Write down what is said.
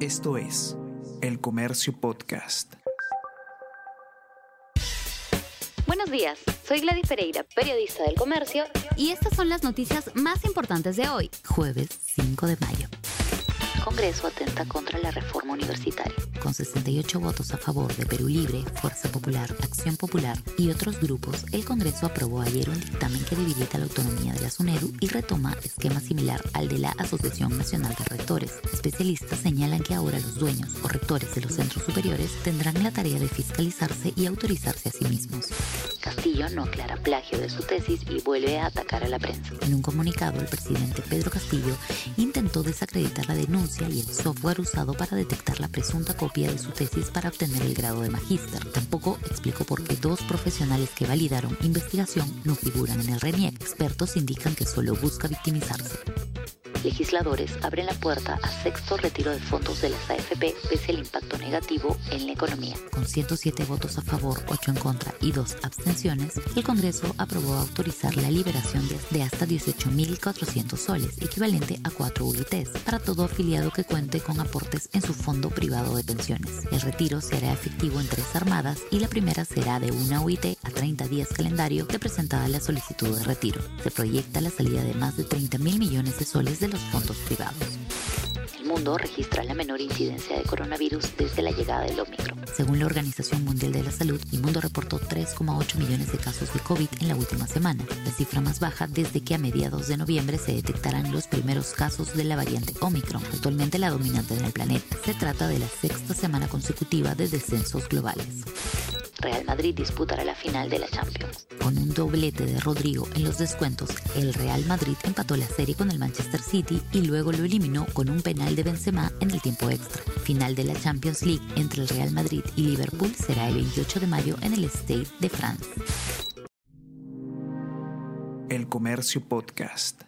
Esto es El Comercio Podcast. Buenos días, soy Gladys Pereira, periodista del Comercio, y estas son las noticias más importantes de hoy, jueves 5 de mayo. Congreso atenta contra la reforma universitaria. Con 68 votos a favor de Perú Libre, Fuerza Popular, Acción Popular y otros grupos, el Congreso aprobó ayer un dictamen que debilita la autonomía de la SUNEDU y retoma esquema similar al de la Asociación Nacional de Rectores. Especialistas señalan que ahora los dueños o rectores de los centros superiores tendrán la tarea de fiscalizarse y autorizarse a sí mismos. Castillo no aclara plagio de su tesis y vuelve a atacar a la prensa. En un comunicado, el presidente Pedro Castillo intentó desacreditar la denuncia y el software usado para detectar la presunta copia de su tesis para obtener el grado de magíster. Tampoco explicó por qué dos profesionales que validaron investigación no figuran en el RENIEC. Expertos indican que solo busca victimizarse legisladores abren la puerta a sexto retiro de fondos de las AFP pese al impacto negativo en la economía. Con 107 votos a favor, 8 en contra y 2 abstenciones, el Congreso aprobó autorizar la liberación de hasta 18.400 soles, equivalente a 4 UITs, para todo afiliado que cuente con aportes en su fondo privado de pensiones. El retiro será efectivo en tres armadas y la primera será de una UIT a 30 días calendario de presentada la solicitud de retiro. Se proyecta la salida de más de 30 mil millones de soles de los fondos privados. El mundo registra la menor incidencia de coronavirus desde la llegada del Omicron. Según la Organización Mundial de la Salud, el mundo reportó 3,8 millones de casos de COVID en la última semana, la cifra más baja desde que a mediados de noviembre se detectaran los primeros casos de la variante Omicron, actualmente la dominante en el planeta. Se trata de la sexta semana consecutiva de descensos globales. Real Madrid disputará la final de la Champions. Con un doblete de Rodrigo en los descuentos, el Real Madrid empató la serie con el Manchester City y luego lo eliminó con un penal de Benzema en el tiempo extra. Final de la Champions League entre el Real Madrid y Liverpool será el 28 de mayo en el Stade de France. El Comercio Podcast.